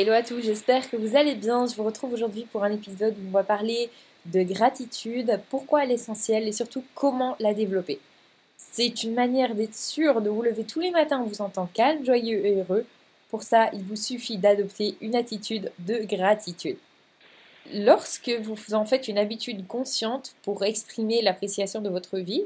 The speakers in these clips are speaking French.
Hello à tous, j'espère que vous allez bien. Je vous retrouve aujourd'hui pour un épisode où on va parler de gratitude, pourquoi elle est essentielle et surtout comment la développer. C'est une manière d'être sûr de vous lever tous les matins en vous sentant calme, joyeux et heureux. Pour ça, il vous suffit d'adopter une attitude de gratitude. Lorsque vous en faites une habitude consciente pour exprimer l'appréciation de votre vie,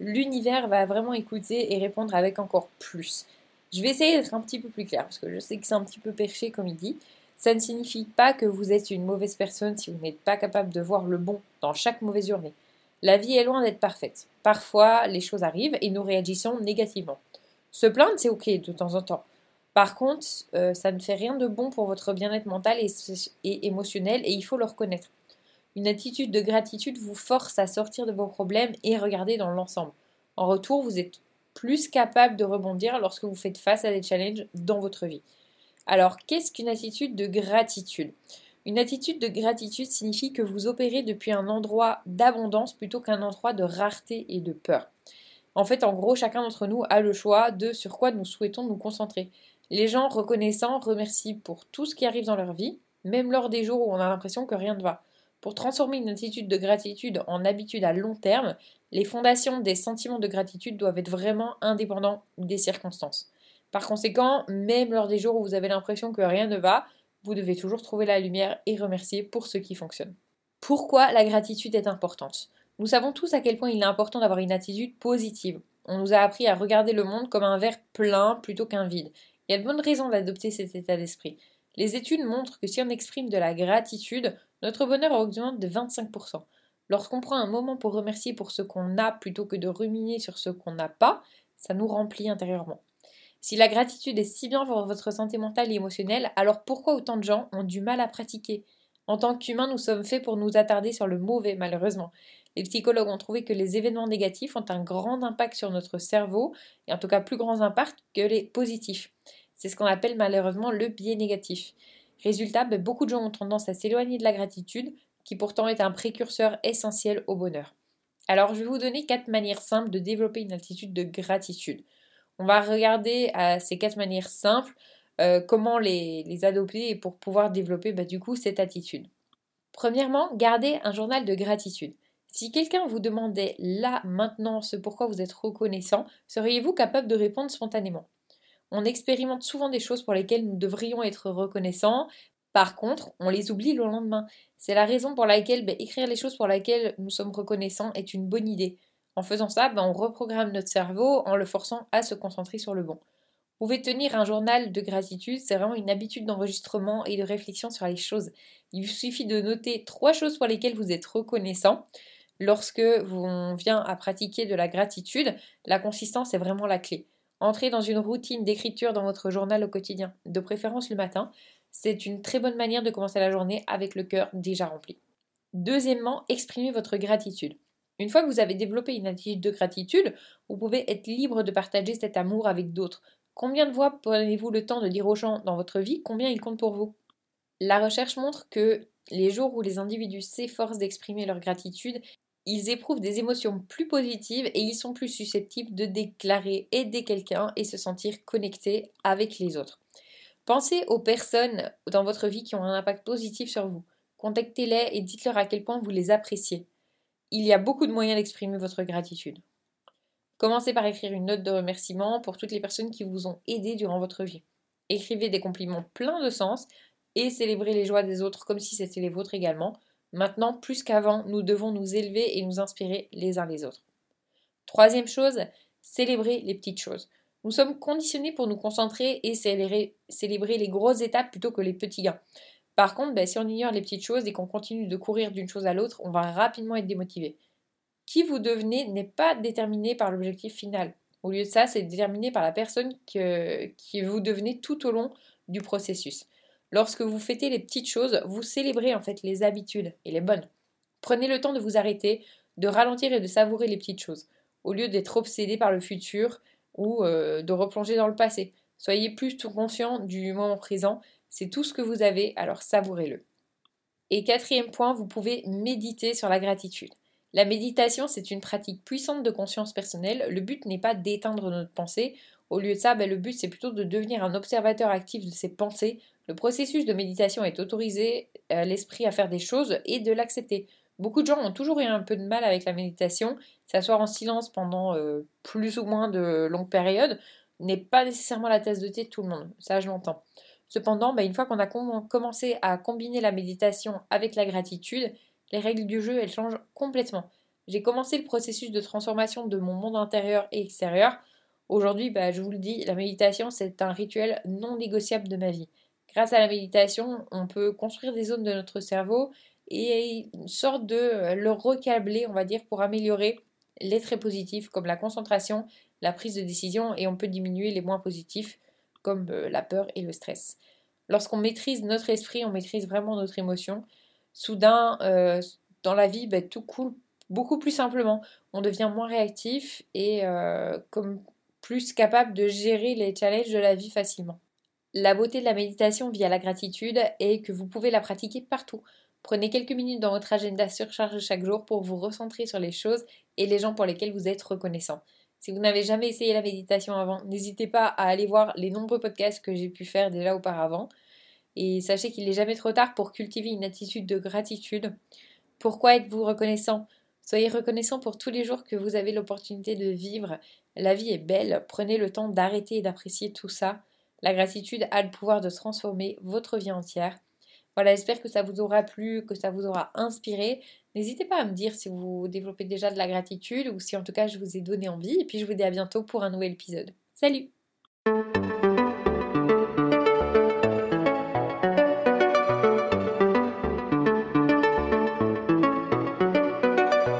l'univers va vraiment écouter et répondre avec encore plus. Je vais essayer d'être un petit peu plus clair parce que je sais que c'est un petit peu perché comme il dit. Ça ne signifie pas que vous êtes une mauvaise personne si vous n'êtes pas capable de voir le bon dans chaque mauvaise journée. La vie est loin d'être parfaite. Parfois, les choses arrivent et nous réagissons négativement. Se plaindre, c'est ok de temps en temps. Par contre, euh, ça ne fait rien de bon pour votre bien-être mental et, et émotionnel et il faut le reconnaître. Une attitude de gratitude vous force à sortir de vos problèmes et regarder dans l'ensemble. En retour, vous êtes plus capable de rebondir lorsque vous faites face à des challenges dans votre vie. Alors, qu'est-ce qu'une attitude de gratitude? Une attitude de gratitude signifie que vous opérez depuis un endroit d'abondance plutôt qu'un endroit de rareté et de peur. En fait, en gros, chacun d'entre nous a le choix de sur quoi nous souhaitons nous concentrer. Les gens reconnaissants remercient pour tout ce qui arrive dans leur vie, même lors des jours où on a l'impression que rien ne va. Pour transformer une attitude de gratitude en habitude à long terme, les fondations des sentiments de gratitude doivent être vraiment indépendants des circonstances. Par conséquent, même lors des jours où vous avez l'impression que rien ne va, vous devez toujours trouver la lumière et remercier pour ce qui fonctionne. Pourquoi la gratitude est importante? Nous savons tous à quel point il est important d'avoir une attitude positive. On nous a appris à regarder le monde comme un verre plein plutôt qu'un vide. Il y a de bonnes raisons d'adopter cet état d'esprit. Les études montrent que si on exprime de la gratitude, notre bonheur augmente de 25%. Lorsqu'on prend un moment pour remercier pour ce qu'on a plutôt que de ruminer sur ce qu'on n'a pas, ça nous remplit intérieurement. Si la gratitude est si bien pour votre santé mentale et émotionnelle, alors pourquoi autant de gens ont du mal à pratiquer? En tant qu'humains, nous sommes faits pour nous attarder sur le mauvais, malheureusement. Les psychologues ont trouvé que les événements négatifs ont un grand impact sur notre cerveau, et en tout cas plus grand impact que les positifs. C'est ce qu'on appelle malheureusement le biais négatif. Résultat, ben, beaucoup de gens ont tendance à s'éloigner de la gratitude, qui pourtant est un précurseur essentiel au bonheur. Alors, je vais vous donner quatre manières simples de développer une attitude de gratitude. On va regarder à ces quatre manières simples euh, comment les, adopter et pour pouvoir développer bah, du coup cette attitude. Premièrement, gardez un journal de gratitude. Si quelqu'un vous demandait là, maintenant, ce pourquoi vous êtes reconnaissant, seriez-vous capable de répondre spontanément? On expérimente souvent des choses pour lesquelles nous devrions être reconnaissants. Par contre, on les oublie le lendemain. C'est la raison pour laquelle ben, écrire les choses pour lesquelles nous sommes reconnaissants est une bonne idée. En faisant ça, ben, on reprogramme notre cerveau en le forçant à se concentrer sur le bon. Vous pouvez tenir un journal de gratitude, c'est vraiment une habitude d'enregistrement et de réflexion sur les choses. Il suffit de noter trois choses pour lesquelles vous êtes reconnaissant. Lorsque vous vient à pratiquer de la gratitude, la consistance est vraiment la clé. Entrez dans une routine d'écriture dans votre journal au quotidien, de préférence le matin. C'est une très bonne manière de commencer la journée avec le cœur déjà rempli. Deuxièmement, exprimez votre gratitude. Une fois que vous avez développé une attitude de gratitude, vous pouvez être libre de partager cet amour avec d'autres. Combien de fois prenez-vous le temps de dire aux gens dans votre vie combien ils comptent pour vous? La recherche montre que les jours où les individus s'efforcent d'exprimer leur gratitude, ils éprouvent des émotions plus positives et ils sont plus susceptibles de déclarer aider quelqu'un et se sentir connectés avec les autres. Pensez aux personnes dans votre vie qui ont un impact positif sur vous. Contactez-les et dites-leur à quel point vous les appréciez. Il y a beaucoup de moyens d'exprimer votre gratitude. Commencez par écrire une note de remerciement pour toutes les personnes qui vous ont aidé durant votre vie. Écrivez des compliments pleins de sens et célébrez les joies des autres comme si c'était les vôtres également. Maintenant, plus qu'avant, nous devons nous élever et nous inspirer les uns les autres. Troisième chose, célébrer les petites choses. Nous sommes conditionnés pour nous concentrer et célébrer, les grosses étapes plutôt que les petits gains. Par contre, ben, si on ignore les petites choses et qu'on continue de courir d'une chose à l'autre, on va rapidement être démotivé. Qui vous devenez n'est pas déterminé par l'objectif final. Au lieu de ça, c'est déterminé par la personne que, vous devenez tout au long du processus. Lorsque vous fêtez les petites choses, vous célébrez en fait les habitudes et les bonnes. Prenez le temps de vous arrêter, de ralentir et de savourer les petites choses, au lieu d'être obsédé par le futur ou euh, de replonger dans le passé. Soyez plus conscient du moment présent, c'est tout ce que vous avez, alors savourez-le. Et quatrième point, vous pouvez méditer sur la gratitude. La méditation, c'est une pratique puissante de conscience personnelle. Le but n'est pas d'éteindre notre pensée. Au lieu de ça, ben, le but c'est plutôt de devenir un observateur actif de ses pensées. Le processus de méditation est autorisé euh, l'esprit à faire des choses et de l'accepter. Beaucoup de gens ont toujours eu un peu de mal avec la méditation. S'asseoir en silence pendant euh, plus ou moins de longues périodes n'est pas nécessairement la tasse de thé de tout le monde. Ça, je l'entends. Cependant, ben, une fois qu'on a commencé à combiner la méditation avec la gratitude, les règles du jeu, elles changent complètement. J'ai commencé le processus de transformation de mon monde intérieur et extérieur. Aujourd'hui, bah, je vous le dis, la méditation, c'est un rituel non négociable de ma vie. Grâce à la méditation, on peut construire des zones de notre cerveau et une sorte de le recabler, on va dire, pour améliorer les traits positifs comme la concentration, la prise de décision et on peut diminuer les moins positifs comme euh, la peur et le stress. Lorsqu'on maîtrise notre esprit, on maîtrise vraiment notre émotion. Soudain, euh, dans la vie, bah, tout coule beaucoup plus simplement. On devient moins réactif et euh, comme plus capable de gérer les challenges de la vie facilement. La beauté de la méditation via la gratitude est que vous pouvez la pratiquer partout. Prenez quelques minutes dans votre agenda surchargé chaque jour pour vous recentrer sur les choses et les gens pour lesquels vous êtes reconnaissant. Si vous n'avez jamais essayé la méditation avant, n'hésitez pas à aller voir les nombreux podcasts que j'ai pu faire déjà auparavant. Et sachez qu'il n'est jamais trop tard pour cultiver une attitude de gratitude. Pourquoi êtes-vous reconnaissant? Soyez reconnaissant pour tous les jours que vous avez l'opportunité de vivre. La vie est belle, prenez le temps d'arrêter et d'apprécier tout ça. La gratitude a le pouvoir de transformer votre vie entière. Voilà, j'espère que ça vous aura plu, que ça vous aura inspiré. N'hésitez pas à me dire si vous développez déjà de la gratitude ou si en tout cas je vous ai donné envie. Et puis je vous dis à bientôt pour un nouvel épisode. Salut